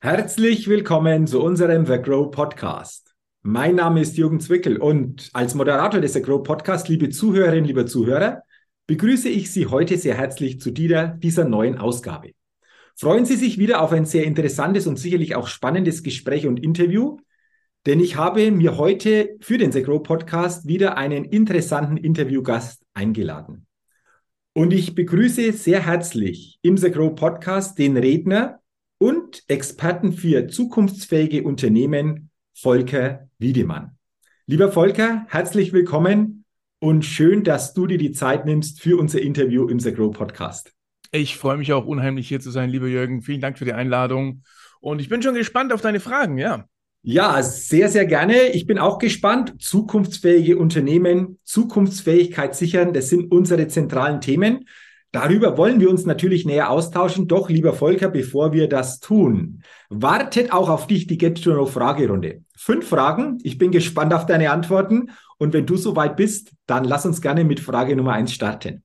Herzlich willkommen zu unserem The Grow Podcast. Mein Name ist Jürgen Zwickel und als Moderator des The Grow Podcast, liebe Zuhörerinnen, lieber Zuhörer, begrüße ich Sie heute sehr herzlich zu dieser, dieser neuen Ausgabe. Freuen Sie sich wieder auf ein sehr interessantes und sicherlich auch spannendes Gespräch und Interview, denn ich habe mir heute für den The Grow Podcast wieder einen interessanten Interviewgast eingeladen. Und ich begrüße sehr herzlich im The Grow Podcast den Redner und Experten für zukunftsfähige Unternehmen, Volker Wiedemann. Lieber Volker, herzlich willkommen und schön, dass du dir die Zeit nimmst für unser Interview im The Grow Podcast. Ich freue mich auch unheimlich hier zu sein, lieber Jürgen. Vielen Dank für die Einladung und ich bin schon gespannt auf deine Fragen, ja. Ja, sehr, sehr gerne. Ich bin auch gespannt. Zukunftsfähige Unternehmen, Zukunftsfähigkeit sichern, das sind unsere zentralen Themen. Darüber wollen wir uns natürlich näher austauschen. Doch, lieber Volker, bevor wir das tun, wartet auch auf dich die Get to Know Fragerunde. Fünf Fragen. Ich bin gespannt auf deine Antworten. Und wenn du soweit bist, dann lass uns gerne mit Frage Nummer eins starten.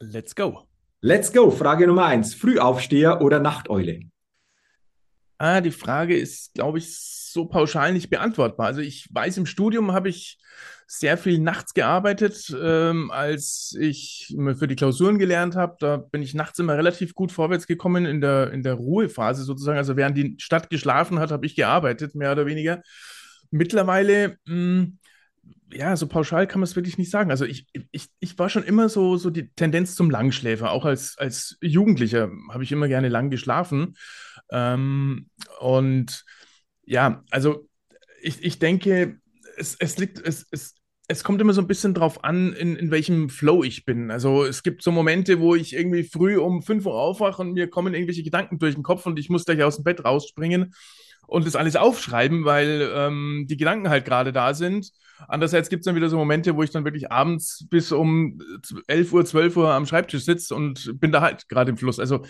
Let's go. Let's go. Frage Nummer eins. Frühaufsteher oder Nachteule? Ah, die Frage ist, glaube ich, so pauschal nicht beantwortbar. Also ich weiß, im Studium habe ich sehr viel nachts gearbeitet, ähm, als ich für die Klausuren gelernt habe. Da bin ich nachts immer relativ gut vorwärts gekommen in der, in der Ruhephase sozusagen. Also während die Stadt geschlafen hat, habe ich gearbeitet, mehr oder weniger. Mittlerweile, mh, hm, ja, so pauschal kann man es wirklich nicht sagen. Also ich, ich, ich war schon immer so, so die Tendenz zum Langschläfer. Auch als, als Jugendlicher habe ich immer gerne lang geschlafen. Ähm, und ja, also ich, ich denke, es, es liegt, es, es, es kommt immer so ein bisschen drauf an, in, in welchem Flow ich bin. Also es gibt so Momente, wo ich irgendwie früh um 5 Uhr aufwache und mir kommen irgendwelche Gedanken durch den Kopf und ich muss gleich aus dem Bett rausspringen und das alles aufschreiben, weil ähm, die Gedanken halt gerade da sind. Andererseits gibt es dann wieder so Momente, wo ich dann wirklich abends bis um 11 Uhr, 12 Uhr am Schreibtisch sitze und bin da halt gerade im Fluss. Also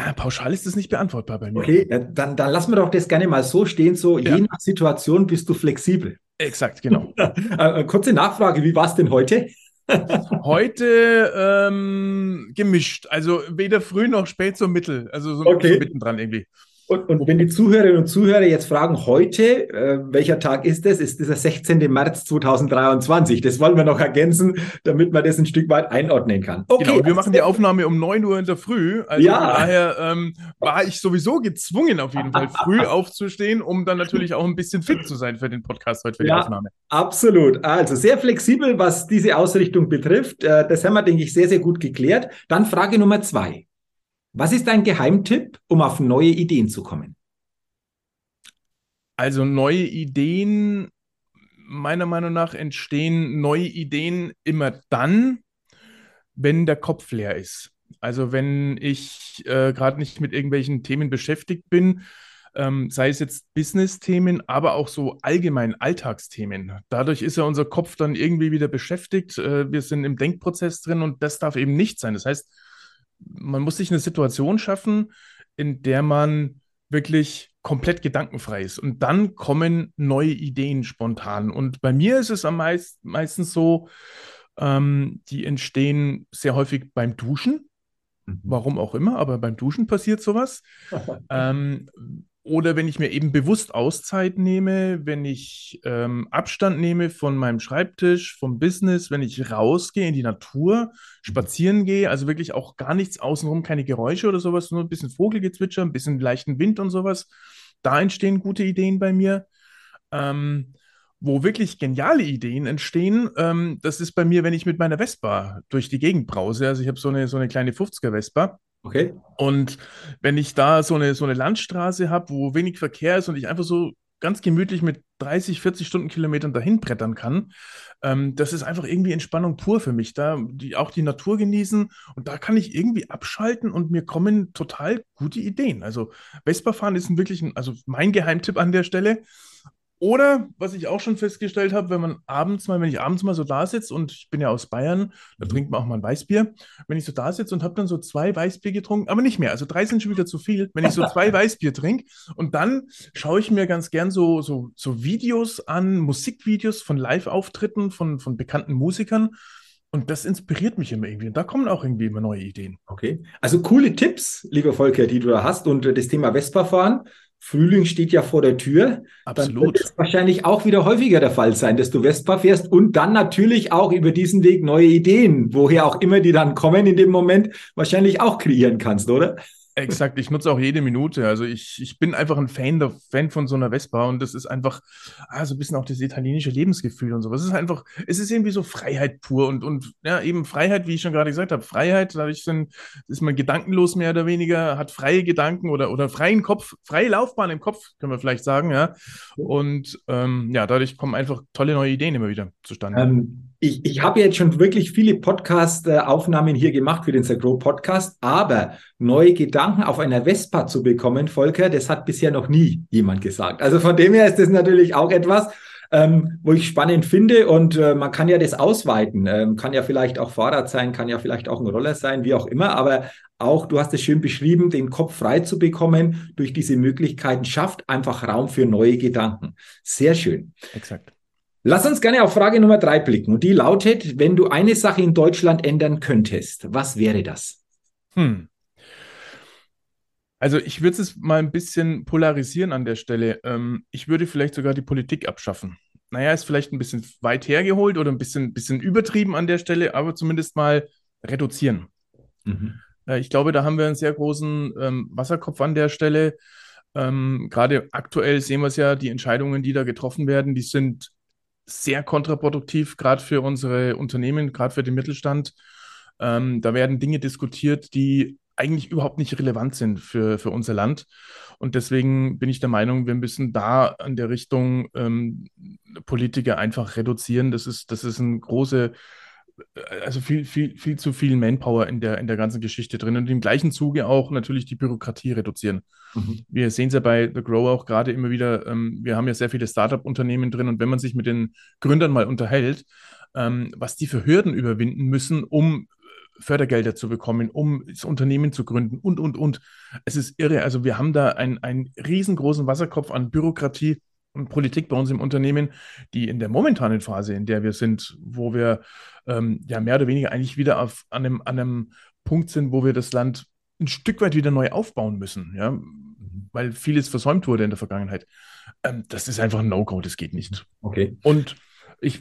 Ah, pauschal ist das nicht beantwortbar bei mir. Okay, dann, dann lassen wir doch das gerne mal so stehen. So, ja. je nach Situation bist du flexibel. Exakt, genau. Äh, kurze Nachfrage, wie war es denn heute? heute ähm, gemischt. Also weder früh noch spät, so mittel. Also so, okay. so mittendran irgendwie. Und, und, wenn die Zuhörerinnen und Zuhörer jetzt fragen, heute, äh, welcher Tag ist es? Ist dieser 16. März 2023? Das wollen wir noch ergänzen, damit man das ein Stück weit einordnen kann. Okay, genau, wir machen die Aufnahme um 9 Uhr in der Früh. Also ja. von daher ähm, war ich sowieso gezwungen, auf jeden Fall früh aufzustehen, um dann natürlich auch ein bisschen fit zu sein für den Podcast heute, für die ja, Aufnahme. Absolut. Also sehr flexibel, was diese Ausrichtung betrifft. Äh, das haben wir, denke ich, sehr, sehr gut geklärt. Dann Frage Nummer zwei. Was ist dein Geheimtipp, um auf neue Ideen zu kommen? Also neue Ideen, meiner Meinung nach, entstehen neue Ideen immer dann, wenn der Kopf leer ist. Also wenn ich äh, gerade nicht mit irgendwelchen Themen beschäftigt bin, ähm, sei es jetzt Business-Themen, aber auch so allgemein Alltagsthemen. Dadurch ist ja unser Kopf dann irgendwie wieder beschäftigt. Äh, wir sind im Denkprozess drin und das darf eben nicht sein. Das heißt, man muss sich eine Situation schaffen, in der man wirklich komplett gedankenfrei ist. Und dann kommen neue Ideen spontan. Und bei mir ist es am meist, meistens so, ähm, die entstehen sehr häufig beim Duschen. Mhm. Warum auch immer, aber beim Duschen passiert sowas. ähm, oder wenn ich mir eben bewusst Auszeit nehme, wenn ich ähm, Abstand nehme von meinem Schreibtisch, vom Business, wenn ich rausgehe in die Natur, spazieren gehe, also wirklich auch gar nichts außenrum, keine Geräusche oder sowas, nur ein bisschen Vogelgezwitscher, ein bisschen leichten Wind und sowas. Da entstehen gute Ideen bei mir. Ähm, wo wirklich geniale Ideen entstehen, ähm, das ist bei mir, wenn ich mit meiner Vespa durch die Gegend brause. Also ich habe so eine, so eine kleine 50er Vespa Okay. Und wenn ich da so eine, so eine Landstraße habe, wo wenig Verkehr ist und ich einfach so ganz gemütlich mit 30, 40 Stundenkilometern dahin brettern kann, ähm, das ist einfach irgendwie Entspannung pur für mich. Da die, auch die Natur genießen und da kann ich irgendwie abschalten und mir kommen total gute Ideen. Also Vespa fahren ist ein wirklich ein, also mein Geheimtipp an der Stelle. Oder, was ich auch schon festgestellt habe, wenn man abends mal, wenn ich abends mal so da sitze und ich bin ja aus Bayern, da mhm. trinkt man auch mal ein Weißbier. Wenn ich so da sitze und habe dann so zwei Weißbier getrunken, aber nicht mehr, also drei sind schon wieder zu viel, wenn ich so zwei Weißbier trinke und dann schaue ich mir ganz gern so, so, so Videos an, Musikvideos von Live-Auftritten von, von bekannten Musikern Und das inspiriert mich immer irgendwie. Und da kommen auch irgendwie immer neue Ideen. Okay. Also coole Tipps, lieber Volker, die du da hast. Und das Thema Vespa fahren. Frühling steht ja vor der Tür. Absolut. Dann wird es wahrscheinlich auch wieder häufiger der Fall sein, dass du Vespa fährst und dann natürlich auch über diesen Weg neue Ideen, woher auch immer die dann kommen in dem Moment, wahrscheinlich auch kreieren kannst, oder? Exakt, ich nutze auch jede Minute. Also ich, ich bin einfach ein Fan, der, Fan von so einer Vespa und das ist einfach ah, so ein bisschen auch das italienische Lebensgefühl und so. Es ist einfach, es ist irgendwie so Freiheit pur und, und ja, eben Freiheit, wie ich schon gerade gesagt habe. Freiheit, dadurch sind, ist man gedankenlos mehr oder weniger, hat freie Gedanken oder, oder freien Kopf, freie Laufbahn im Kopf, können wir vielleicht sagen, ja. Und ähm, ja, dadurch kommen einfach tolle neue Ideen immer wieder zustande. Ähm, ich, ich habe jetzt schon wirklich viele Podcast-Aufnahmen hier gemacht für den Sagro Podcast, aber neue Gedanken auf einer Vespa zu bekommen, Volker, das hat bisher noch nie jemand gesagt. Also von dem her ist das natürlich auch etwas, ähm, wo ich spannend finde und äh, man kann ja das ausweiten. Ähm, kann ja vielleicht auch Fahrrad sein, kann ja vielleicht auch ein Roller sein, wie auch immer, aber auch, du hast es schön beschrieben, den Kopf frei zu bekommen durch diese Möglichkeiten schafft einfach Raum für neue Gedanken. Sehr schön. Exakt. Lass uns gerne auf Frage Nummer drei blicken. Und die lautet, wenn du eine Sache in Deutschland ändern könntest, was wäre das? Hm. Also ich würde es mal ein bisschen polarisieren an der Stelle. Ähm, ich würde vielleicht sogar die Politik abschaffen. Naja, ist vielleicht ein bisschen weit hergeholt oder ein bisschen, bisschen übertrieben an der Stelle, aber zumindest mal reduzieren. Mhm. Äh, ich glaube, da haben wir einen sehr großen ähm, Wasserkopf an der Stelle. Ähm, Gerade aktuell sehen wir es ja, die Entscheidungen, die da getroffen werden, die sind sehr kontraproduktiv, gerade für unsere Unternehmen, gerade für den Mittelstand. Ähm, da werden Dinge diskutiert, die eigentlich überhaupt nicht relevant sind für, für unser Land. Und deswegen bin ich der Meinung, wir müssen da an der Richtung ähm, Politiker einfach reduzieren. Das ist, das ist ein große, also viel, viel, viel zu viel Manpower in der, in der ganzen Geschichte drin und im gleichen Zuge auch natürlich die Bürokratie reduzieren. Mhm. Wir sehen es ja bei The Grow auch gerade immer wieder, ähm, wir haben ja sehr viele Startup-Unternehmen drin und wenn man sich mit den Gründern mal unterhält, ähm, was die für Hürden überwinden müssen, um äh, Fördergelder zu bekommen, um das Unternehmen zu gründen und, und, und. Es ist irre. Also wir haben da einen, einen riesengroßen Wasserkopf an Bürokratie Politik bei uns im Unternehmen, die in der momentanen Phase, in der wir sind, wo wir ähm, ja mehr oder weniger eigentlich wieder auf, an, einem, an einem Punkt sind, wo wir das Land ein Stück weit wieder neu aufbauen müssen, ja, weil vieles versäumt wurde in der Vergangenheit. Ähm, das ist einfach ein No-Go, das geht nicht. Okay. Und ich,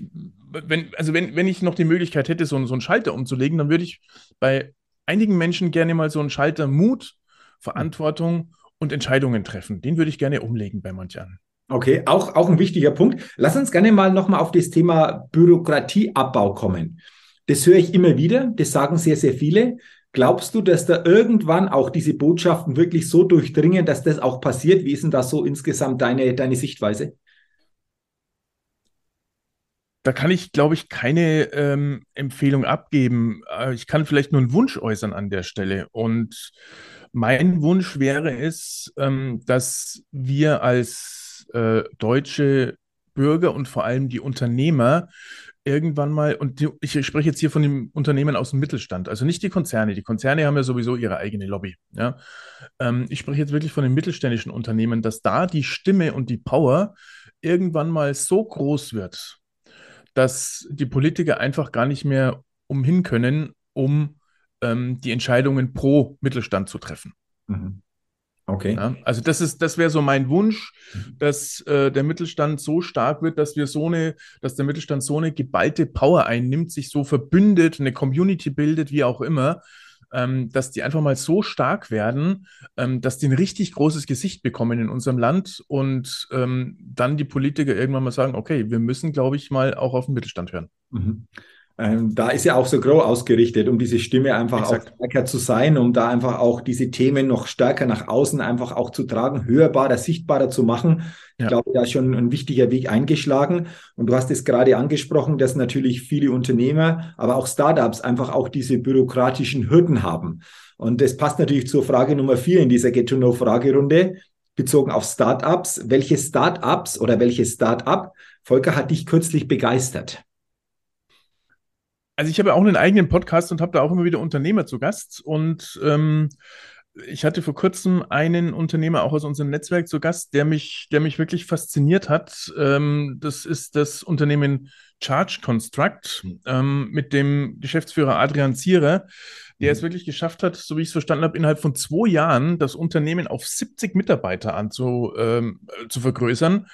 wenn, also wenn, wenn ich noch die Möglichkeit hätte, so, so einen Schalter umzulegen, dann würde ich bei einigen Menschen gerne mal so einen Schalter Mut, Verantwortung und Entscheidungen treffen. Den würde ich gerne umlegen bei manchen. Okay, auch, auch ein wichtiger Punkt. Lass uns gerne mal nochmal auf das Thema Bürokratieabbau kommen. Das höre ich immer wieder, das sagen sehr, sehr viele. Glaubst du, dass da irgendwann auch diese Botschaften wirklich so durchdringen, dass das auch passiert? Wie ist denn da so insgesamt deine, deine Sichtweise? Da kann ich, glaube ich, keine ähm, Empfehlung abgeben. Äh, ich kann vielleicht nur einen Wunsch äußern an der Stelle. Und mein Wunsch wäre es, ähm, dass wir als äh, deutsche Bürger und vor allem die Unternehmer irgendwann mal, und die, ich spreche jetzt hier von den Unternehmen aus dem Mittelstand, also nicht die Konzerne. Die Konzerne haben ja sowieso ihre eigene Lobby. Ja? Ähm, ich spreche jetzt wirklich von den mittelständischen Unternehmen, dass da die Stimme und die Power irgendwann mal so groß wird, dass die Politiker einfach gar nicht mehr umhin können, um ähm, die Entscheidungen pro Mittelstand zu treffen. Mhm. Okay. Ja, also das ist, das wäre so mein Wunsch, mhm. dass äh, der Mittelstand so stark wird, dass wir so eine, dass der Mittelstand so eine geballte Power einnimmt, sich so verbündet, eine Community bildet, wie auch immer, ähm, dass die einfach mal so stark werden, ähm, dass die ein richtig großes Gesicht bekommen in unserem Land und ähm, dann die Politiker irgendwann mal sagen, okay, wir müssen, glaube ich, mal auch auf den Mittelstand hören. Mhm. Ähm, da ist ja auch so Grow ausgerichtet, um diese Stimme einfach Exakt. auch stärker zu sein, um da einfach auch diese Themen noch stärker nach außen einfach auch zu tragen, hörbarer, sichtbarer zu machen. Ja. Ich glaube, da ist schon ein wichtiger Weg eingeschlagen. Und du hast es gerade angesprochen, dass natürlich viele Unternehmer, aber auch Startups einfach auch diese bürokratischen Hürden haben. Und das passt natürlich zur Frage Nummer vier in dieser Get-to-Know-Fragerunde bezogen auf Startups. Welche Startups oder welches Startup, Volker, hat dich kürzlich begeistert? Also ich habe ja auch einen eigenen Podcast und habe da auch immer wieder Unternehmer zu Gast. Und ähm, ich hatte vor kurzem einen Unternehmer auch aus unserem Netzwerk zu Gast, der mich, der mich wirklich fasziniert hat. Ähm, das ist das Unternehmen Charge Construct ähm, mit dem Geschäftsführer Adrian Zierer, der es mhm. wirklich geschafft hat, so wie ich es verstanden habe, innerhalb von zwei Jahren das Unternehmen auf 70 Mitarbeiter anzu, ähm, zu vergrößern,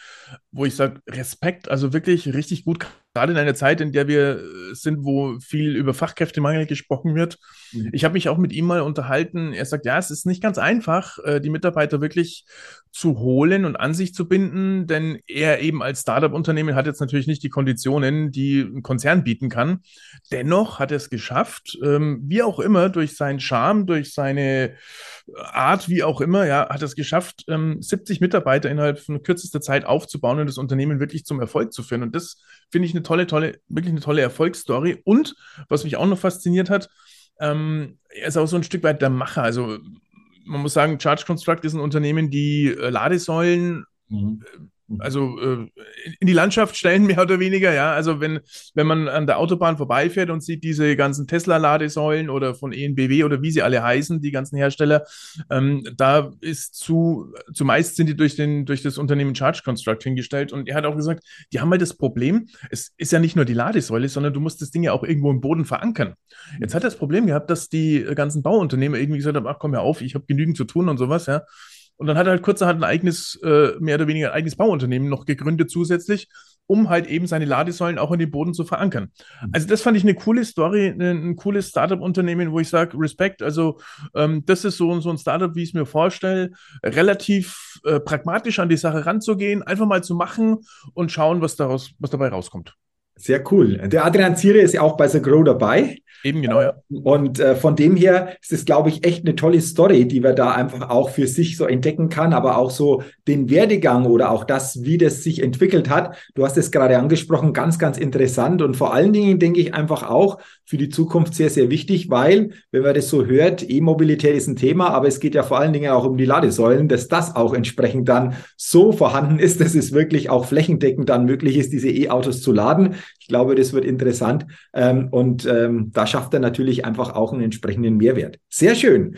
wo ich sage, Respekt, also wirklich richtig gut gerade in einer Zeit, in der wir äh, sind, wo viel über Fachkräftemangel gesprochen wird. Mhm. Ich habe mich auch mit ihm mal unterhalten. Er sagt, ja, es ist nicht ganz einfach, äh, die Mitarbeiter wirklich zu holen und an sich zu binden, denn er eben als Startup-Unternehmen hat jetzt natürlich nicht die Konditionen, die ein Konzern bieten kann. Dennoch hat er es geschafft, ähm, wie auch immer, durch seinen Charme, durch seine Art, wie auch immer, ja, hat es geschafft, 70 ähm, Mitarbeiter innerhalb von kürzester Zeit aufzubauen und das Unternehmen wirklich zum Erfolg zu führen. Und das finde ich eine tolle, tolle, wirklich eine tolle Erfolgsstory. Und was mich auch noch fasziniert hat, ähm, er ist auch so ein Stück weit der Macher. Also man muss sagen, Charge Construct ist ein Unternehmen, die äh, Ladesäulen mhm. Mhm. also äh, in die Landschaft stellen, mehr oder weniger, ja. Also wenn, wenn man an der Autobahn vorbeifährt und sieht diese ganzen Tesla-Ladesäulen oder von ENBW oder wie sie alle heißen, die ganzen Hersteller, ähm, da ist zu, zumeist sind die durch, den, durch das Unternehmen Charge Construct hingestellt. Und er hat auch gesagt, die haben halt das Problem, es ist ja nicht nur die Ladesäule, sondern du musst das Ding ja auch irgendwo im Boden verankern. Jetzt hat er das Problem gehabt, dass die ganzen Bauunternehmen irgendwie gesagt haben, ach komm ja auf, ich habe genügend zu tun und sowas, ja. Und dann hat er halt kurzerhand ein eigenes, äh, mehr oder weniger ein eigenes Bauunternehmen noch gegründet zusätzlich, um halt eben seine Ladesäulen auch in den Boden zu verankern. Mhm. Also das fand ich eine coole Story, ein, ein cooles Startup-Unternehmen, wo ich sage, Respekt, also ähm, das ist so, so ein Startup, wie ich es mir vorstelle, relativ äh, pragmatisch an die Sache ranzugehen, einfach mal zu machen und schauen, was, daraus, was dabei rauskommt. Sehr cool. Der Adrian Ziere ist ja auch bei The Grow dabei. Eben genau, ja. Und äh, von dem her ist es, glaube ich, echt eine tolle Story, die man da einfach auch für sich so entdecken kann, aber auch so den Werdegang oder auch das, wie das sich entwickelt hat. Du hast es gerade angesprochen, ganz, ganz interessant und vor allen Dingen denke ich einfach auch für die Zukunft sehr, sehr wichtig, weil, wenn man das so hört, E-Mobilität ist ein Thema, aber es geht ja vor allen Dingen auch um die Ladesäulen, dass das auch entsprechend dann so vorhanden ist, dass es wirklich auch flächendeckend dann möglich ist, diese E-Autos zu laden. Ich glaube, das wird interessant ähm, und ähm, da schafft er natürlich einfach auch einen entsprechenden Mehrwert. Sehr schön.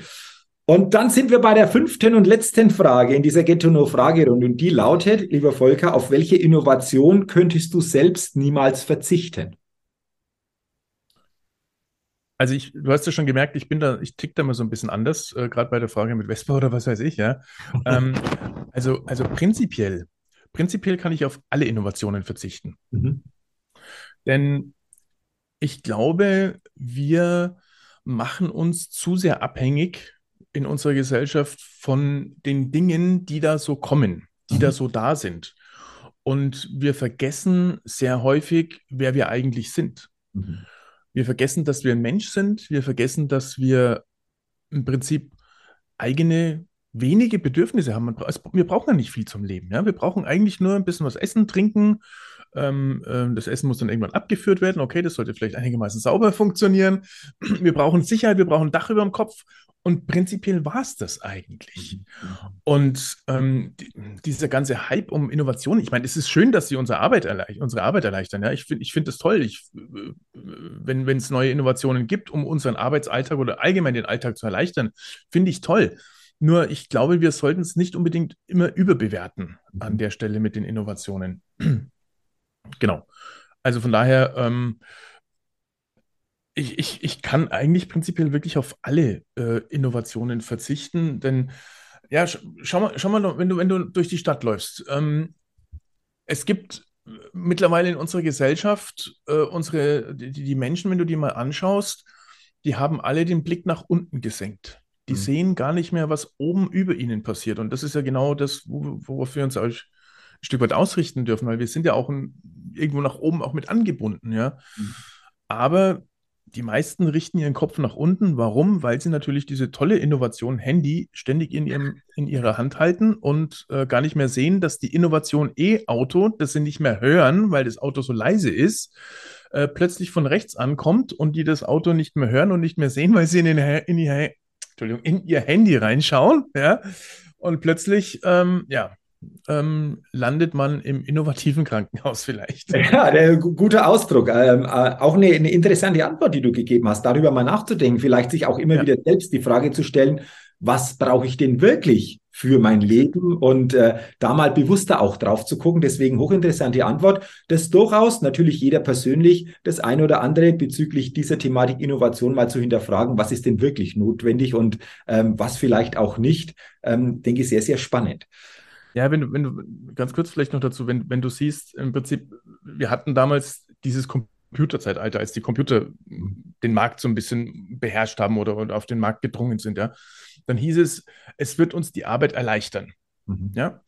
Und dann sind wir bei der fünften und letzten Frage in dieser Ghetto-No-Fragerunde. Und die lautet, lieber Volker, auf welche Innovation könntest du selbst niemals verzichten? Also ich, du hast ja schon gemerkt, ich bin da, ich tick da mal so ein bisschen anders, äh, gerade bei der Frage mit Vespa oder was weiß ich, ja. ähm, also, also prinzipiell, prinzipiell kann ich auf alle Innovationen verzichten. Mhm. Denn ich glaube, wir machen uns zu sehr abhängig in unserer Gesellschaft von den Dingen, die da so kommen, die mhm. da so da sind. Und wir vergessen sehr häufig, wer wir eigentlich sind. Mhm. Wir vergessen, dass wir ein Mensch sind. Wir vergessen, dass wir im Prinzip eigene wenige Bedürfnisse haben. Wir brauchen ja nicht viel zum Leben. Ja? Wir brauchen eigentlich nur ein bisschen was essen, trinken, ähm, ähm, das Essen muss dann irgendwann abgeführt werden. Okay, das sollte vielleicht einigermaßen sauber funktionieren. Wir brauchen Sicherheit, wir brauchen ein Dach über dem Kopf. Und prinzipiell war es das eigentlich. Und ähm, die, dieser ganze Hype um Innovation, ich meine, es ist schön, dass sie unsere Arbeit, erleichtern, unsere Arbeit erleichtern. Ja? Ich finde ich find das toll, ich, äh, wenn es neue Innovationen gibt, um unseren Arbeitsalltag oder allgemein den Alltag zu erleichtern, finde ich toll. Nur ich glaube, wir sollten es nicht unbedingt immer überbewerten an der Stelle mit den Innovationen. Genau. Also von daher, ähm, ich, ich, ich kann eigentlich prinzipiell wirklich auf alle äh, Innovationen verzichten, denn ja, sch schau mal, schau mal, wenn du, wenn du durch die Stadt läufst. Ähm, es gibt mittlerweile in unserer Gesellschaft, äh, unsere, die, die Menschen, wenn du die mal anschaust, die haben alle den Blick nach unten gesenkt. Die mhm. sehen gar nicht mehr, was oben über ihnen passiert. Und das ist ja genau das, worauf wir uns ein Stück weit ausrichten dürfen, weil wir sind ja auch ein, irgendwo nach oben auch mit angebunden, ja. Mhm. Aber die meisten richten ihren Kopf nach unten. Warum? Weil sie natürlich diese tolle Innovation Handy ständig in, ihrem, in ihrer Hand halten und äh, gar nicht mehr sehen, dass die Innovation E-Auto, das sie nicht mehr hören, weil das Auto so leise ist, äh, plötzlich von rechts ankommt und die das Auto nicht mehr hören und nicht mehr sehen, weil sie in, den, in, ihr, in ihr Handy reinschauen. Ja? Und plötzlich, ähm, ja, ähm, landet man im innovativen Krankenhaus vielleicht. Ja, der, guter Ausdruck. Ähm, äh, auch eine, eine, interessante Antwort, die du gegeben hast, darüber mal nachzudenken, vielleicht sich auch immer ja. wieder selbst die Frage zu stellen, was brauche ich denn wirklich für mein Leben und äh, da mal bewusster auch drauf zu gucken. Deswegen hochinteressante Antwort, dass durchaus natürlich jeder persönlich das eine oder andere bezüglich dieser Thematik Innovation mal zu hinterfragen, was ist denn wirklich notwendig und ähm, was vielleicht auch nicht, ähm, denke ich, sehr, sehr spannend. Ja, wenn du, wenn du, ganz kurz vielleicht noch dazu, wenn, wenn du siehst, im Prinzip, wir hatten damals dieses Computerzeitalter, als die Computer den Markt so ein bisschen beherrscht haben oder, oder auf den Markt gedrungen sind, ja, dann hieß es, es wird uns die Arbeit erleichtern. Mhm. Ja.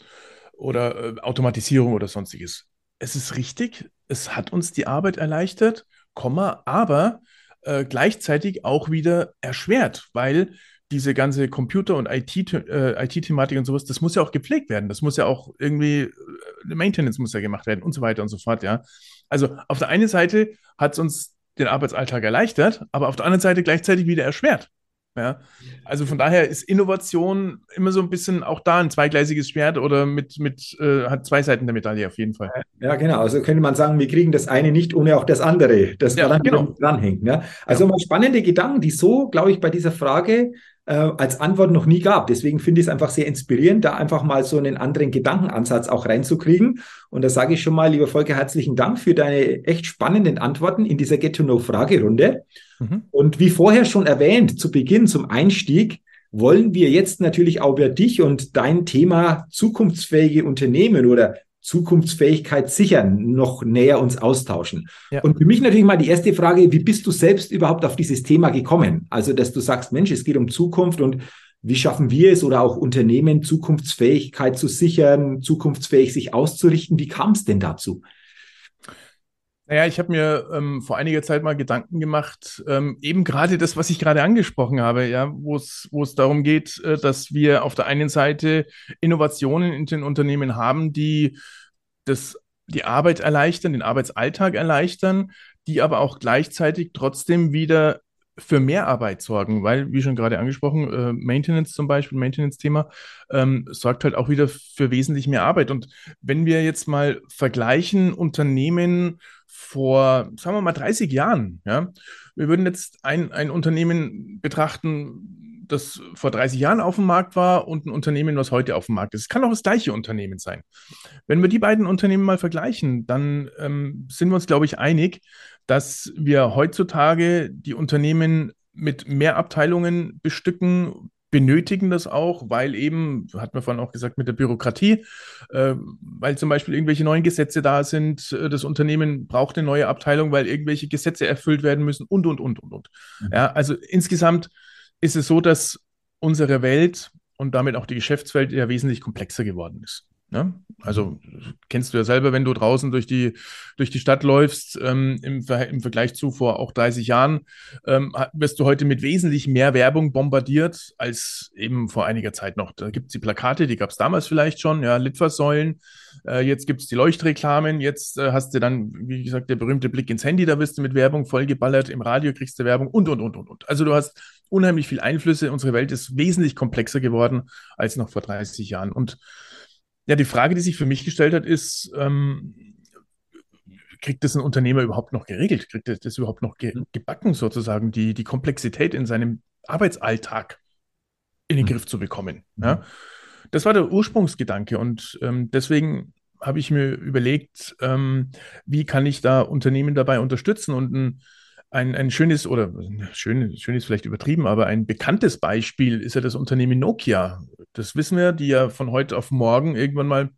Oder äh, Automatisierung oder sonstiges. Es ist richtig, es hat uns die Arbeit erleichtert, Komma, aber äh, gleichzeitig auch wieder erschwert, weil diese ganze Computer- und IT-Thematik äh, IT und sowas, das muss ja auch gepflegt werden. Das muss ja auch irgendwie, äh, Maintenance muss ja gemacht werden und so weiter und so fort, ja. Also auf der einen Seite hat es uns den Arbeitsalltag erleichtert, aber auf der anderen Seite gleichzeitig wieder erschwert. Ja, also von daher ist Innovation immer so ein bisschen auch da ein zweigleisiges Schwert oder mit, mit äh, hat zwei Seiten der Medaille auf jeden Fall. Ja, genau. Also könnte man sagen, wir kriegen das eine nicht ohne auch das andere, das ja, daran genau. dranhängt. Ne? Also ja. mal spannende Gedanken, die so, glaube ich, bei dieser Frage äh, als Antwort noch nie gab. Deswegen finde ich es einfach sehr inspirierend, da einfach mal so einen anderen Gedankenansatz auch reinzukriegen. Und da sage ich schon mal, lieber Volker, herzlichen Dank für deine echt spannenden Antworten in dieser Get-to-Know-Fragerunde. Mhm. Und wie vorher schon erwähnt, zu Beginn, zum Einstieg, wollen wir jetzt natürlich auch über dich und dein Thema zukunftsfähige Unternehmen oder Zukunftsfähigkeit sichern, noch näher uns austauschen. Ja. Und für mich natürlich mal die erste Frage, wie bist du selbst überhaupt auf dieses Thema gekommen? Also, dass du sagst, Mensch, es geht um Zukunft und wie schaffen wir es oder auch Unternehmen, Zukunftsfähigkeit zu sichern, zukunftsfähig sich auszurichten? Wie kam es denn dazu? Naja, ich habe mir ähm, vor einiger Zeit mal Gedanken gemacht, ähm, eben gerade das, was ich gerade angesprochen habe, ja, wo es darum geht, äh, dass wir auf der einen Seite Innovationen in den Unternehmen haben, die das die Arbeit erleichtern, den Arbeitsalltag erleichtern, die aber auch gleichzeitig trotzdem wieder für mehr Arbeit sorgen, weil, wie schon gerade angesprochen, äh, Maintenance zum Beispiel, Maintenance-Thema, ähm, sorgt halt auch wieder für wesentlich mehr Arbeit. Und wenn wir jetzt mal vergleichen, Unternehmen vor, sagen wir mal, 30 Jahren, ja, wir würden jetzt ein, ein Unternehmen betrachten, das vor 30 Jahren auf dem Markt war und ein Unternehmen, was heute auf dem Markt ist. Es kann auch das gleiche Unternehmen sein. Wenn wir die beiden Unternehmen mal vergleichen, dann ähm, sind wir uns, glaube ich, einig, dass wir heutzutage die Unternehmen mit mehr Abteilungen bestücken, benötigen das auch, weil eben, hat man vorhin auch gesagt, mit der Bürokratie, äh, weil zum Beispiel irgendwelche neuen Gesetze da sind, äh, das Unternehmen braucht eine neue Abteilung, weil irgendwelche Gesetze erfüllt werden müssen und, und, und, und, und. Mhm. Ja, also insgesamt ist es so, dass unsere Welt und damit auch die Geschäftswelt ja wesentlich komplexer geworden ist. Ne? Also kennst du ja selber, wenn du draußen durch die, durch die Stadt läufst, ähm, im, Ver im Vergleich zu vor auch 30 Jahren, ähm, wirst du heute mit wesentlich mehr Werbung bombardiert als eben vor einiger Zeit noch. Da gibt es die Plakate, die gab es damals vielleicht schon, ja, Litfaßsäulen. Äh, jetzt gibt es die Leuchtreklamen, jetzt äh, hast du dann, wie gesagt, der berühmte Blick ins Handy, da wirst du mit Werbung vollgeballert, im Radio kriegst du Werbung und, und, und, und, und. Also du hast unheimlich viel Einflüsse. Unsere Welt ist wesentlich komplexer geworden als noch vor 30 Jahren. Und ja, die Frage, die sich für mich gestellt hat, ist, ähm, kriegt das ein Unternehmer überhaupt noch geregelt? Kriegt er das überhaupt noch ge gebacken, sozusagen, die, die Komplexität in seinem Arbeitsalltag in den mhm. Griff zu bekommen? Mhm. Ja? Das war der Ursprungsgedanke und ähm, deswegen habe ich mir überlegt, ähm, wie kann ich da Unternehmen dabei unterstützen und ein ein, ein schönes oder schön, schön ist vielleicht übertrieben, aber ein bekanntes Beispiel ist ja das Unternehmen Nokia. Das wissen wir, die ja von heute auf morgen irgendwann mal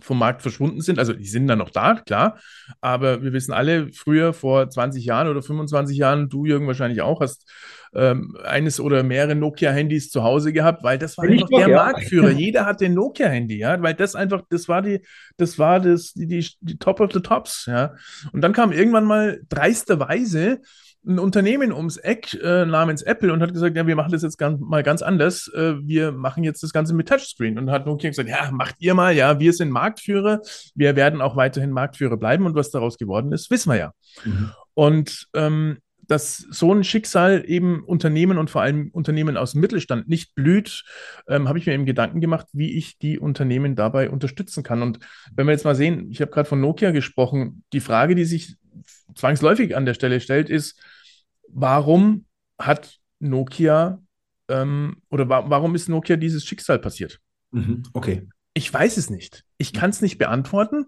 vom Markt verschwunden sind. Also die sind dann noch da, klar. Aber wir wissen alle, früher vor 20 Jahren oder 25 Jahren, du Jürgen wahrscheinlich auch, hast ähm, eines oder mehrere Nokia-Handys zu Hause gehabt, weil das war einfach der ja. Marktführer. Jeder hatte ein Nokia-Handy, ja, weil das einfach, das war die, das war das, die, die, die Top of the Tops, ja. Und dann kam irgendwann mal dreisterweise ein Unternehmen ums Eck äh, namens Apple und hat gesagt, ja, wir machen das jetzt ganz, mal ganz anders. Äh, wir machen jetzt das Ganze mit Touchscreen. Und hat Nokia gesagt, ja, macht ihr mal, ja, wir sind Marktführer, wir werden auch weiterhin Marktführer bleiben und was daraus geworden ist, wissen wir ja. Mhm. Und ähm, dass so ein Schicksal eben Unternehmen und vor allem Unternehmen aus dem Mittelstand nicht blüht, ähm, habe ich mir eben Gedanken gemacht, wie ich die Unternehmen dabei unterstützen kann. Und wenn wir jetzt mal sehen, ich habe gerade von Nokia gesprochen, die Frage, die sich zwangsläufig an der Stelle stellt, ist, warum hat Nokia ähm, oder wa warum ist Nokia dieses Schicksal passiert? Mhm, okay. Ich weiß es nicht. Ich kann es nicht beantworten.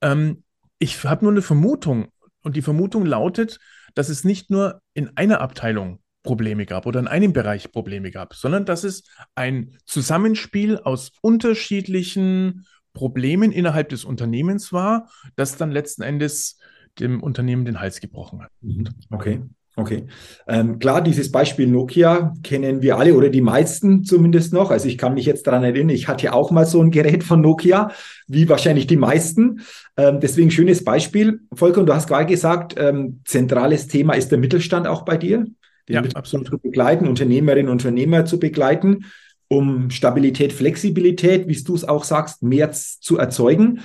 Ähm, ich habe nur eine Vermutung. Und die Vermutung lautet, dass es nicht nur in einer Abteilung Probleme gab oder in einem Bereich Probleme gab, sondern dass es ein Zusammenspiel aus unterschiedlichen Problemen innerhalb des Unternehmens war, das dann letzten Endes dem Unternehmen den Hals gebrochen hat. Mhm, okay. Okay. Ähm, klar, dieses Beispiel Nokia kennen wir alle oder die meisten zumindest noch. Also ich kann mich jetzt daran erinnern, ich hatte auch mal so ein Gerät von Nokia, wie wahrscheinlich die meisten. Ähm, deswegen schönes Beispiel. Volker, und du hast gerade gesagt, ähm, zentrales Thema ist der Mittelstand auch bei dir. Den ja, Mittelstand absolut. zu begleiten, Unternehmerinnen und Unternehmer zu begleiten, um Stabilität, Flexibilität, wie du es auch sagst, mehr zu erzeugen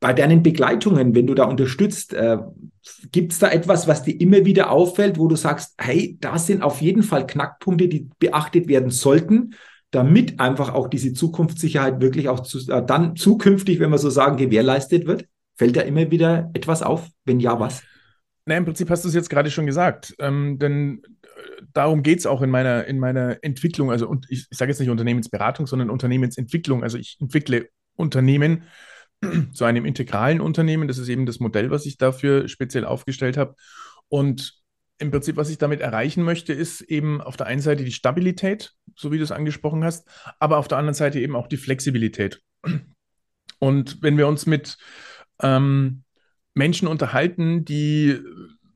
bei deinen Begleitungen, wenn du da unterstützt, äh, gibt es da etwas, was dir immer wieder auffällt, wo du sagst, hey, da sind auf jeden Fall Knackpunkte, die beachtet werden sollten, damit einfach auch diese Zukunftssicherheit wirklich auch zu, äh, dann zukünftig, wenn wir so sagen, gewährleistet wird? Fällt da immer wieder etwas auf? Wenn ja, was? Na, im Prinzip hast du es jetzt gerade schon gesagt, ähm, denn äh, darum geht es auch in meiner, in meiner Entwicklung. Also, und ich, ich sage jetzt nicht Unternehmensberatung, sondern Unternehmensentwicklung. Also, ich entwickle Unternehmen zu einem integralen Unternehmen. Das ist eben das Modell, was ich dafür speziell aufgestellt habe. Und im Prinzip, was ich damit erreichen möchte, ist eben auf der einen Seite die Stabilität, so wie du es angesprochen hast, aber auf der anderen Seite eben auch die Flexibilität. Und wenn wir uns mit ähm, Menschen unterhalten, die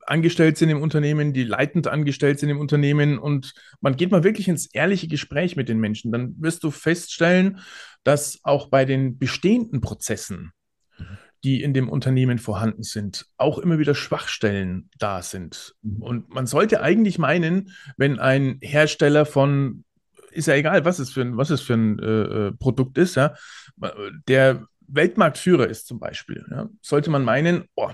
angestellt sind im Unternehmen, die leitend angestellt sind im Unternehmen und man geht mal wirklich ins ehrliche Gespräch mit den Menschen, dann wirst du feststellen, dass auch bei den bestehenden Prozessen, die in dem Unternehmen vorhanden sind, auch immer wieder Schwachstellen da sind. Mhm. Und man sollte eigentlich meinen, wenn ein Hersteller von, ist ja egal, was es für ein, was es für ein äh, äh Produkt ist, ja, der Weltmarktführer ist zum Beispiel, ja, sollte man meinen, oh,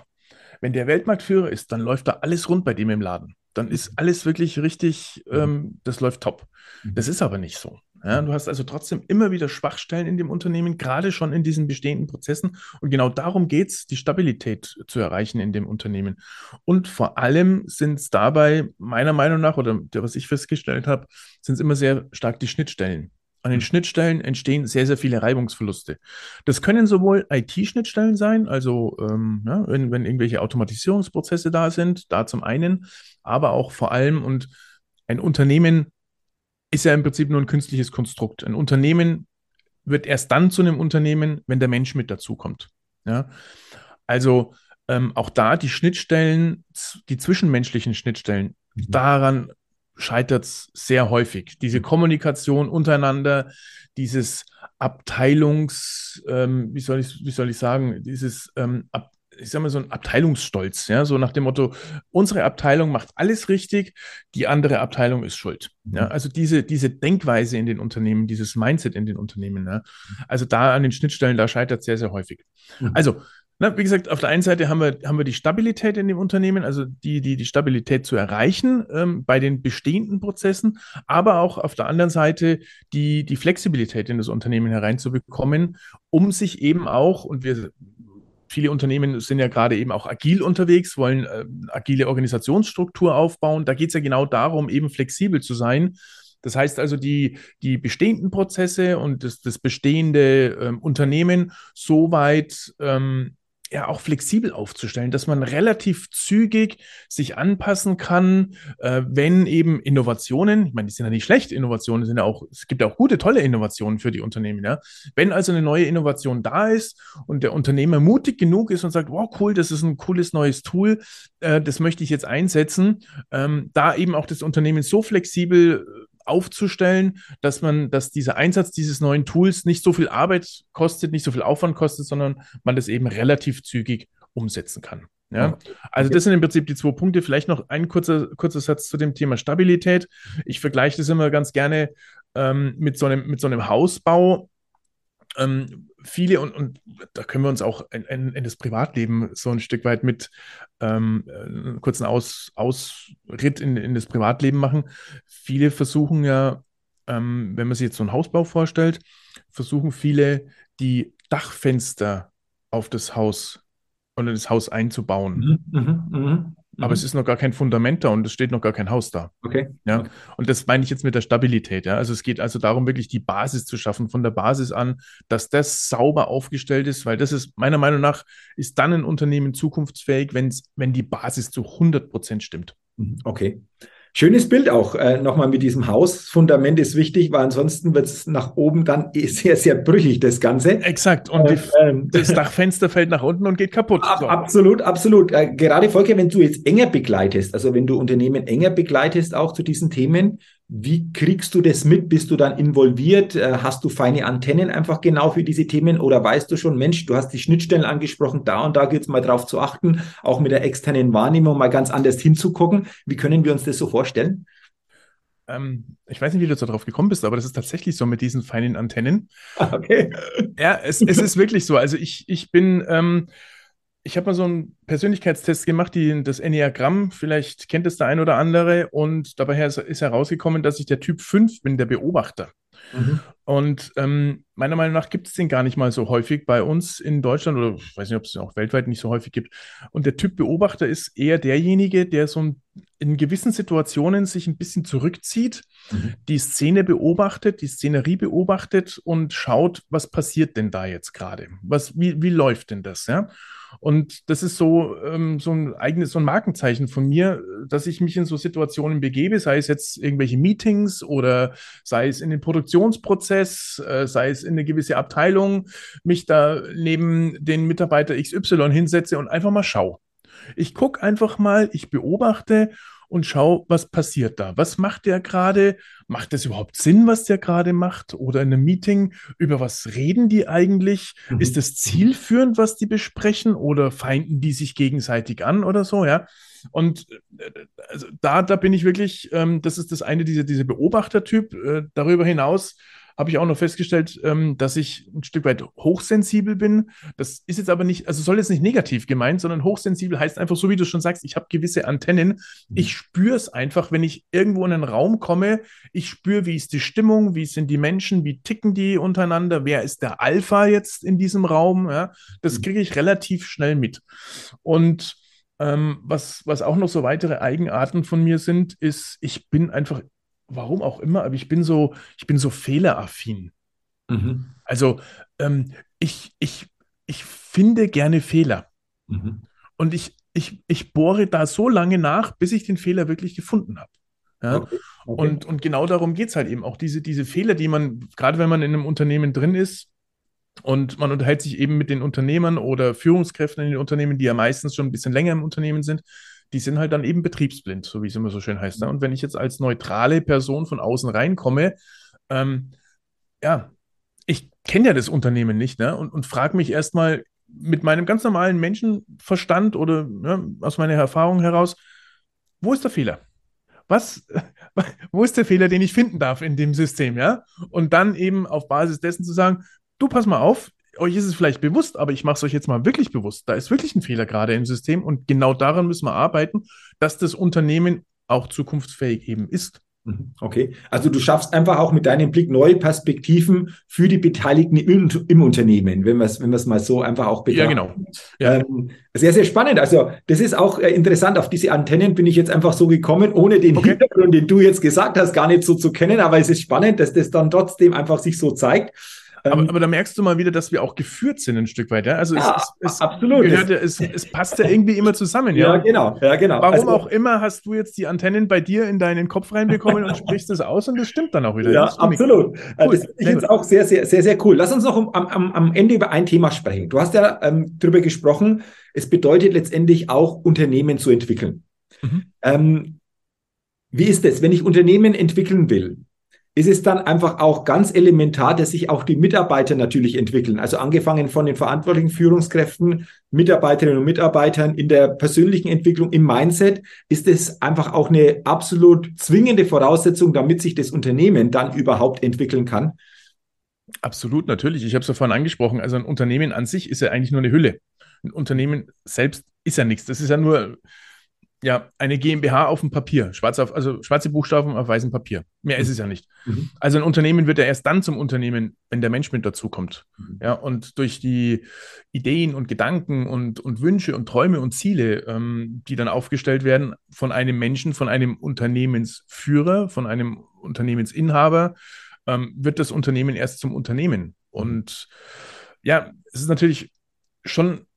wenn der Weltmarktführer ist, dann läuft da alles rund bei dem im Laden. Dann ist alles wirklich richtig, mhm. ähm, das läuft top. Mhm. Das ist aber nicht so. Ja, du hast also trotzdem immer wieder Schwachstellen in dem Unternehmen, gerade schon in diesen bestehenden Prozessen. Und genau darum geht es, die Stabilität zu erreichen in dem Unternehmen. Und vor allem sind es dabei, meiner Meinung nach, oder was ich festgestellt habe, sind es immer sehr stark die Schnittstellen. An den Schnittstellen entstehen sehr, sehr viele Reibungsverluste. Das können sowohl IT-Schnittstellen sein, also ähm, ja, wenn, wenn irgendwelche Automatisierungsprozesse da sind, da zum einen, aber auch vor allem, und ein Unternehmen ist ja im Prinzip nur ein künstliches Konstrukt. Ein Unternehmen wird erst dann zu einem Unternehmen, wenn der Mensch mit dazukommt. Ja? Also ähm, auch da die Schnittstellen, die zwischenmenschlichen Schnittstellen, mhm. daran scheitert es sehr häufig. Diese Kommunikation untereinander, dieses Abteilungs, ähm, wie, soll ich, wie soll ich sagen, dieses ähm, Ab ich sag mal, so ein Abteilungsstolz, ja, so nach dem Motto, unsere Abteilung macht alles richtig, die andere Abteilung ist schuld. Ja, mhm. also diese, diese Denkweise in den Unternehmen, dieses Mindset in den Unternehmen, ja, also da an den Schnittstellen, da scheitert es sehr, sehr häufig. Mhm. Also, na, wie gesagt, auf der einen Seite haben wir, haben wir die Stabilität in dem Unternehmen, also die, die, die Stabilität zu erreichen ähm, bei den bestehenden Prozessen, aber auch auf der anderen Seite die, die Flexibilität in das Unternehmen hereinzubekommen, um sich eben auch, und wir viele Unternehmen sind ja gerade eben auch agil unterwegs, wollen äh, agile Organisationsstruktur aufbauen. Da geht es ja genau darum, eben flexibel zu sein. Das heißt also, die, die bestehenden Prozesse und das, das bestehende ähm, Unternehmen so weit ähm, ja auch flexibel aufzustellen, dass man relativ zügig sich anpassen kann, äh, wenn eben Innovationen, ich meine, die sind ja nicht schlecht, Innovationen sind ja auch, es gibt ja auch gute, tolle Innovationen für die Unternehmen, ja. Wenn also eine neue Innovation da ist und der Unternehmer mutig genug ist und sagt, wow, cool, das ist ein cooles neues Tool, äh, das möchte ich jetzt einsetzen, ähm, da eben auch das Unternehmen so flexibel aufzustellen, dass man, dass dieser Einsatz dieses neuen Tools nicht so viel Arbeit kostet, nicht so viel Aufwand kostet, sondern man das eben relativ zügig umsetzen kann. Ja, also das sind im Prinzip die zwei Punkte. Vielleicht noch ein kurzer, kurzer Satz zu dem Thema Stabilität. Ich vergleiche das immer ganz gerne ähm, mit, so einem, mit so einem Hausbau. Ähm, viele, und, und da können wir uns auch in, in, in, das Privatleben so ein Stück weit mit ähm, einen kurzen Aus, Ausritt in, in das Privatleben machen. Viele versuchen ja, ähm, wenn man sich jetzt so einen Hausbau vorstellt, versuchen viele die Dachfenster auf das Haus in das Haus einzubauen. Mhm, mh, mh. Aber es mhm. ist noch gar kein Fundament da und es steht noch gar kein Haus da. Okay. Ja. Und das meine ich jetzt mit der Stabilität. Ja. Also es geht also darum, wirklich die Basis zu schaffen, von der Basis an, dass das sauber aufgestellt ist, weil das ist meiner Meinung nach, ist dann ein Unternehmen zukunftsfähig, wenn's, wenn die Basis zu 100 Prozent stimmt. Mhm. Okay. Schönes Bild auch äh, nochmal mit diesem Haus. Fundament ist wichtig, weil ansonsten wird es nach oben dann eh sehr, sehr brüchig, das Ganze. Exakt. Und die, ähm, das Dachfenster fällt nach unten und geht kaputt. Ab, so. Absolut, absolut. Äh, gerade Volker, wenn du jetzt enger begleitest, also wenn du Unternehmen enger begleitest, auch zu diesen Themen, wie kriegst du das mit? Bist du dann involviert? Äh, hast du feine Antennen einfach genau für diese Themen oder weißt du schon, Mensch, du hast die Schnittstellen angesprochen, da und da gilt es mal drauf zu achten, auch mit der externen Wahrnehmung mal ganz anders hinzugucken. Wie können wir uns das so vorstellen? Ähm, ich weiß nicht, wie du darauf gekommen bist, aber das ist tatsächlich so mit diesen feinen Antennen. Okay. Ja, es, es ist wirklich so. Also ich, ich bin, ähm, ich habe mal so einen Persönlichkeitstest gemacht, die, das Enneagramm, vielleicht kennt es der ein oder andere, und dabei ist herausgekommen, dass ich der Typ 5 bin, der Beobachter. Mhm. Und ähm, meiner Meinung nach gibt es den gar nicht mal so häufig bei uns in Deutschland oder ich weiß nicht, ob es auch weltweit nicht so häufig gibt. Und der Typ Beobachter ist eher derjenige, der so in gewissen Situationen sich ein bisschen zurückzieht, mhm. die Szene beobachtet, die Szenerie beobachtet und schaut, was passiert denn da jetzt gerade? wie, wie läuft denn das? Ja? Und das ist so, ähm, so ein eigenes, so ein Markenzeichen von mir, dass ich mich in so Situationen begebe, sei es jetzt irgendwelche Meetings oder sei es in den Produktionsprozess, äh, sei es in eine gewisse Abteilung, mich da neben den Mitarbeiter XY hinsetze und einfach mal schaue. Ich gucke einfach mal, ich beobachte und schau, was passiert da. Was macht der gerade? Macht es überhaupt Sinn, was der gerade macht? Oder in einem Meeting, über was reden die eigentlich? Mhm. Ist es zielführend, was die besprechen? Oder feinden die sich gegenseitig an oder so, ja? Und äh, also da, da bin ich wirklich, ähm, das ist das eine, diese, diese Beobachtertyp. Äh, darüber hinaus habe ich auch noch festgestellt, ähm, dass ich ein Stück weit hochsensibel bin. Das ist jetzt aber nicht, also soll jetzt nicht negativ gemeint, sondern hochsensibel heißt einfach, so wie du schon sagst, ich habe gewisse Antennen. Mhm. Ich spüre es einfach, wenn ich irgendwo in einen Raum komme. Ich spüre, wie ist die Stimmung, wie sind die Menschen, wie ticken die untereinander, wer ist der Alpha jetzt in diesem Raum. Ja? Das mhm. kriege ich relativ schnell mit. Und ähm, was, was auch noch so weitere Eigenarten von mir sind, ist, ich bin einfach warum auch immer, aber ich bin so, ich bin so fehleraffin. Mhm. Also ähm, ich, ich, ich finde gerne Fehler. Mhm. Und ich, ich, ich bohre da so lange nach, bis ich den Fehler wirklich gefunden habe. Ja? Okay. Okay. Und, und genau darum geht es halt eben auch. Diese, diese Fehler, die man, gerade wenn man in einem Unternehmen drin ist, und man unterhält sich eben mit den Unternehmern oder Führungskräften in den Unternehmen, die ja meistens schon ein bisschen länger im Unternehmen sind, die sind halt dann eben betriebsblind, so wie es immer so schön heißt. Ne? Und wenn ich jetzt als neutrale Person von außen reinkomme, ähm, ja, ich kenne ja das Unternehmen nicht ne? und, und frage mich erstmal mit meinem ganz normalen Menschenverstand oder ne, aus meiner Erfahrung heraus, wo ist der Fehler? Was, wo ist der Fehler, den ich finden darf in dem System, ja? Und dann eben auf Basis dessen zu sagen, du pass mal auf, euch ist es vielleicht bewusst, aber ich mache es euch jetzt mal wirklich bewusst. Da ist wirklich ein Fehler gerade im System und genau daran müssen wir arbeiten, dass das Unternehmen auch zukunftsfähig eben ist. Mhm. Okay, also du schaffst einfach auch mit deinem Blick neue Perspektiven für die Beteiligten im, im Unternehmen, wenn wir es wenn mal so einfach auch betrachten. Ja, genau. Ja. Ähm, sehr, sehr spannend. Also das ist auch äh, interessant. Auf diese Antennen bin ich jetzt einfach so gekommen, ohne den okay. Hintergrund, den du jetzt gesagt hast, gar nicht so zu kennen. Aber es ist spannend, dass das dann trotzdem einfach sich so zeigt. Aber, ähm, aber, da merkst du mal wieder, dass wir auch geführt sind ein Stück weit. Ja? Also ja, es, es, absolut. Gehört, es, es passt ja irgendwie immer zusammen. Ja, ja genau. Ja, genau. Warum also, auch immer hast du jetzt die Antennen bei dir in deinen Kopf reinbekommen und sprichst es aus und das stimmt dann auch wieder. Ja, absolut. Äh, cool. Das finde ich jetzt auch sehr, sehr, sehr, sehr cool. Lass uns noch am, am, am Ende über ein Thema sprechen. Du hast ja ähm, darüber gesprochen, es bedeutet letztendlich auch, Unternehmen zu entwickeln. Mhm. Ähm, wie ist es, wenn ich Unternehmen entwickeln will? Ist es dann einfach auch ganz elementar, dass sich auch die Mitarbeiter natürlich entwickeln. Also angefangen von den verantwortlichen Führungskräften, Mitarbeiterinnen und Mitarbeitern in der persönlichen Entwicklung, im Mindset, ist es einfach auch eine absolut zwingende Voraussetzung, damit sich das Unternehmen dann überhaupt entwickeln kann. Absolut, natürlich. Ich habe es ja vorhin angesprochen. Also ein Unternehmen an sich ist ja eigentlich nur eine Hülle. Ein Unternehmen selbst ist ja nichts. Das ist ja nur ja, eine GmbH auf dem Papier, schwarz auf, also schwarze Buchstaben auf weißem Papier. Mehr ist es ja nicht. Mhm. Also ein Unternehmen wird ja erst dann zum Unternehmen, wenn der Mensch mit dazukommt. Mhm. Ja, und durch die Ideen und Gedanken und, und Wünsche und Träume und Ziele, ähm, die dann aufgestellt werden von einem Menschen, von einem Unternehmensführer, von einem Unternehmensinhaber, ähm, wird das Unternehmen erst zum Unternehmen. Mhm. Und ja, es ist natürlich schon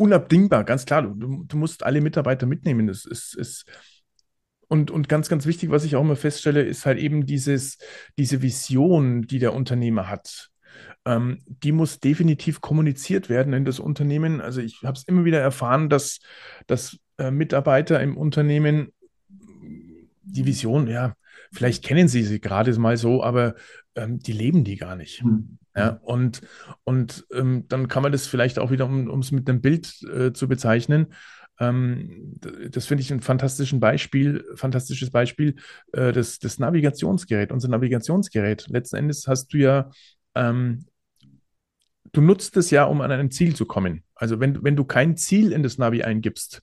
unabdingbar, ganz klar. Du, du musst alle Mitarbeiter mitnehmen. Das ist, ist und, und ganz, ganz wichtig, was ich auch immer feststelle, ist halt eben dieses, diese Vision, die der Unternehmer hat. Ähm, die muss definitiv kommuniziert werden in das Unternehmen. Also ich habe es immer wieder erfahren, dass, dass äh, Mitarbeiter im Unternehmen die Vision, ja, vielleicht kennen sie sie gerade mal so, aber ähm, die leben die gar nicht. Mhm. Ja, und und ähm, dann kann man das vielleicht auch wieder, um es mit einem Bild äh, zu bezeichnen, ähm, das finde ich ein fantastisischen Beispiel, fantastisches Beispiel, äh, das, das Navigationsgerät, unser Navigationsgerät. Letzten Endes hast du ja, ähm, du nutzt es ja, um an ein Ziel zu kommen. Also wenn, wenn du kein Ziel in das Navi eingibst,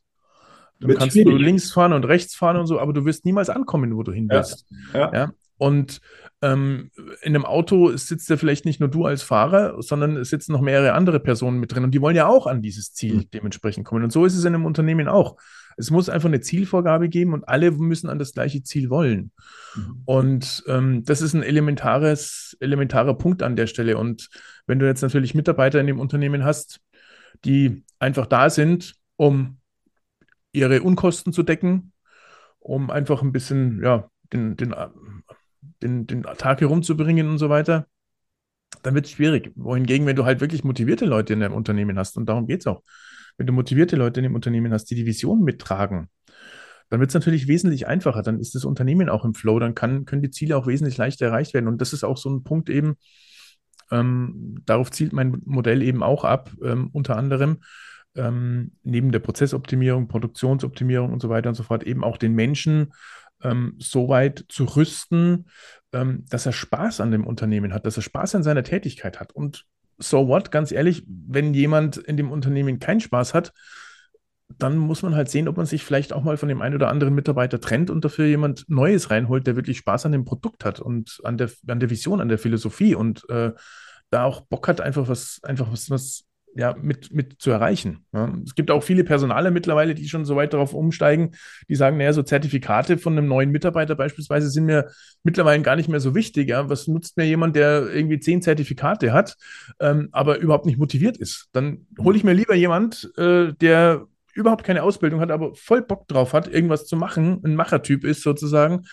dann kannst schwierig. du links fahren und rechts fahren und so, aber du wirst niemals ankommen, wo du hin willst. Ja, ja. ja? Und ähm, in einem Auto sitzt ja vielleicht nicht nur du als Fahrer, sondern es sitzen noch mehrere andere Personen mit drin und die wollen ja auch an dieses Ziel mhm. dementsprechend kommen. Und so ist es in einem Unternehmen auch. Es muss einfach eine Zielvorgabe geben und alle müssen an das gleiche Ziel wollen. Mhm. Und ähm, das ist ein elementares, elementarer Punkt an der Stelle. Und wenn du jetzt natürlich Mitarbeiter in dem Unternehmen hast, die einfach da sind, um ihre Unkosten zu decken, um einfach ein bisschen, ja, den, den den, den Tag herumzubringen und so weiter, dann wird es schwierig. Wohingegen, wenn du halt wirklich motivierte Leute in deinem Unternehmen hast, und darum geht es auch, wenn du motivierte Leute in dem Unternehmen hast, die die Vision mittragen, dann wird es natürlich wesentlich einfacher. Dann ist das Unternehmen auch im Flow, dann kann, können die Ziele auch wesentlich leichter erreicht werden. Und das ist auch so ein Punkt eben, ähm, darauf zielt mein Modell eben auch ab, ähm, unter anderem ähm, neben der Prozessoptimierung, Produktionsoptimierung und so weiter und so fort, eben auch den Menschen ähm, so weit zu rüsten, ähm, dass er Spaß an dem Unternehmen hat, dass er Spaß an seiner Tätigkeit hat. Und so what, ganz ehrlich, wenn jemand in dem Unternehmen keinen Spaß hat, dann muss man halt sehen, ob man sich vielleicht auch mal von dem einen oder anderen Mitarbeiter trennt und dafür jemand Neues reinholt, der wirklich Spaß an dem Produkt hat und an der, an der Vision, an der Philosophie und äh, da auch Bock hat, einfach was, einfach was, was ja, mit, mit zu erreichen. Ja. Es gibt auch viele Personale mittlerweile, die schon so weit darauf umsteigen, die sagen, naja, so Zertifikate von einem neuen Mitarbeiter beispielsweise sind mir mittlerweile gar nicht mehr so wichtig. Ja. Was nutzt mir jemand, der irgendwie zehn Zertifikate hat, ähm, aber überhaupt nicht motiviert ist? Dann hole ich mir lieber jemand, äh, der überhaupt keine Ausbildung hat, aber voll Bock drauf hat, irgendwas zu machen, ein Machertyp ist sozusagen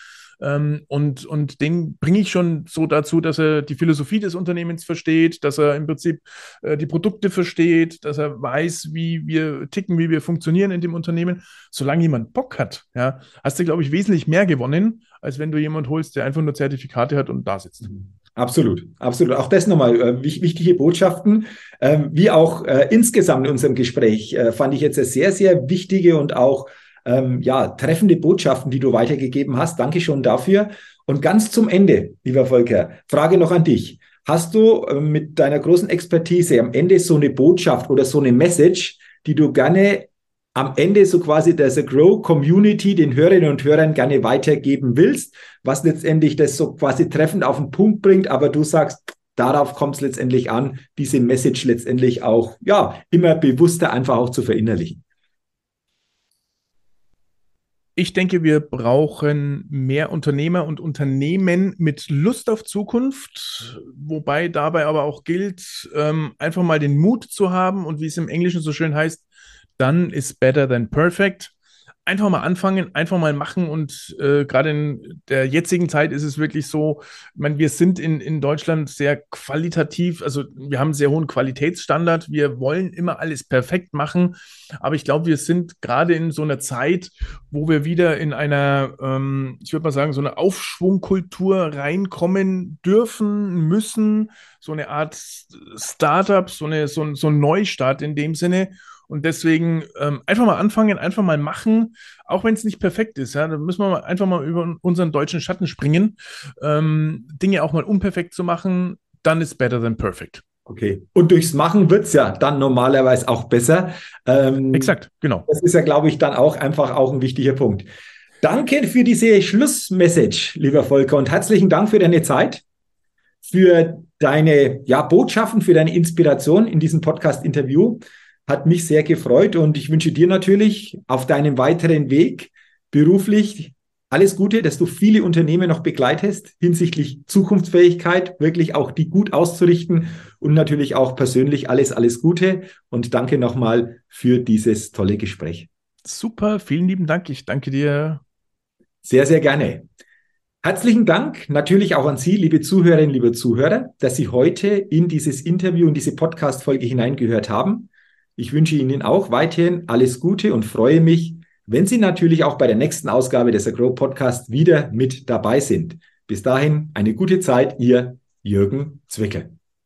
ähm, und, und den bringe ich schon so dazu, dass er die Philosophie des Unternehmens versteht, dass er im Prinzip äh, die Produkte versteht, dass er weiß, wie wir ticken, wie wir funktionieren in dem Unternehmen. Solange jemand Bock hat, ja, hast du, glaube ich, wesentlich mehr gewonnen, als wenn du jemand holst, der einfach nur Zertifikate hat und da sitzt. Absolut, absolut. Auch das nochmal äh, wichtige Botschaften, äh, wie auch äh, insgesamt in unserem Gespräch äh, fand ich jetzt eine sehr, sehr wichtige und auch ähm, ja, treffende Botschaften, die du weitergegeben hast. Danke schon dafür. Und ganz zum Ende, lieber Volker, Frage noch an dich. Hast du äh, mit deiner großen Expertise am Ende so eine Botschaft oder so eine Message, die du gerne am Ende so quasi der The Grow Community, den Hörerinnen und Hörern gerne weitergeben willst, was letztendlich das so quasi treffend auf den Punkt bringt, aber du sagst, darauf kommt es letztendlich an, diese Message letztendlich auch, ja, immer bewusster einfach auch zu verinnerlichen. Ich denke, wir brauchen mehr Unternehmer und Unternehmen mit Lust auf Zukunft, wobei dabei aber auch gilt, ähm, einfach mal den Mut zu haben und wie es im Englischen so schön heißt, done is better than perfect einfach mal anfangen, einfach mal machen. Und äh, gerade in der jetzigen Zeit ist es wirklich so, ich meine, wir sind in, in Deutschland sehr qualitativ, also wir haben einen sehr hohen Qualitätsstandard. Wir wollen immer alles perfekt machen. Aber ich glaube, wir sind gerade in so einer Zeit, wo wir wieder in einer, ähm, ich würde mal sagen, so eine Aufschwungkultur reinkommen dürfen, müssen. So eine Art Startup, so, eine, so, so ein Neustart in dem Sinne. Und deswegen ähm, einfach mal anfangen, einfach mal machen, auch wenn es nicht perfekt ist. Ja, da müssen wir einfach mal über unseren deutschen Schatten springen, ähm, Dinge auch mal unperfekt zu machen, dann ist better than perfect. Okay. Und durchs Machen wird es ja dann normalerweise auch besser. Ähm, Exakt, genau. Das ist ja, glaube ich, dann auch einfach auch ein wichtiger Punkt. Danke für diese Schlussmessage, lieber Volker, und herzlichen Dank für deine Zeit, für deine ja, Botschaften, für deine Inspiration in diesem Podcast-Interview. Hat mich sehr gefreut und ich wünsche dir natürlich auf deinem weiteren Weg beruflich alles Gute, dass du viele Unternehmen noch begleitest hinsichtlich Zukunftsfähigkeit, wirklich auch die gut auszurichten und natürlich auch persönlich alles, alles Gute und danke nochmal für dieses tolle Gespräch. Super, vielen lieben Dank. Ich danke dir. Sehr, sehr gerne. Herzlichen Dank natürlich auch an Sie, liebe Zuhörerinnen, liebe Zuhörer, dass Sie heute in dieses Interview, in diese Podcast-Folge hineingehört haben. Ich wünsche Ihnen auch weiterhin alles Gute und freue mich, wenn Sie natürlich auch bei der nächsten Ausgabe des Agro Podcast wieder mit dabei sind. Bis dahin eine gute Zeit, Ihr Jürgen Zwickel.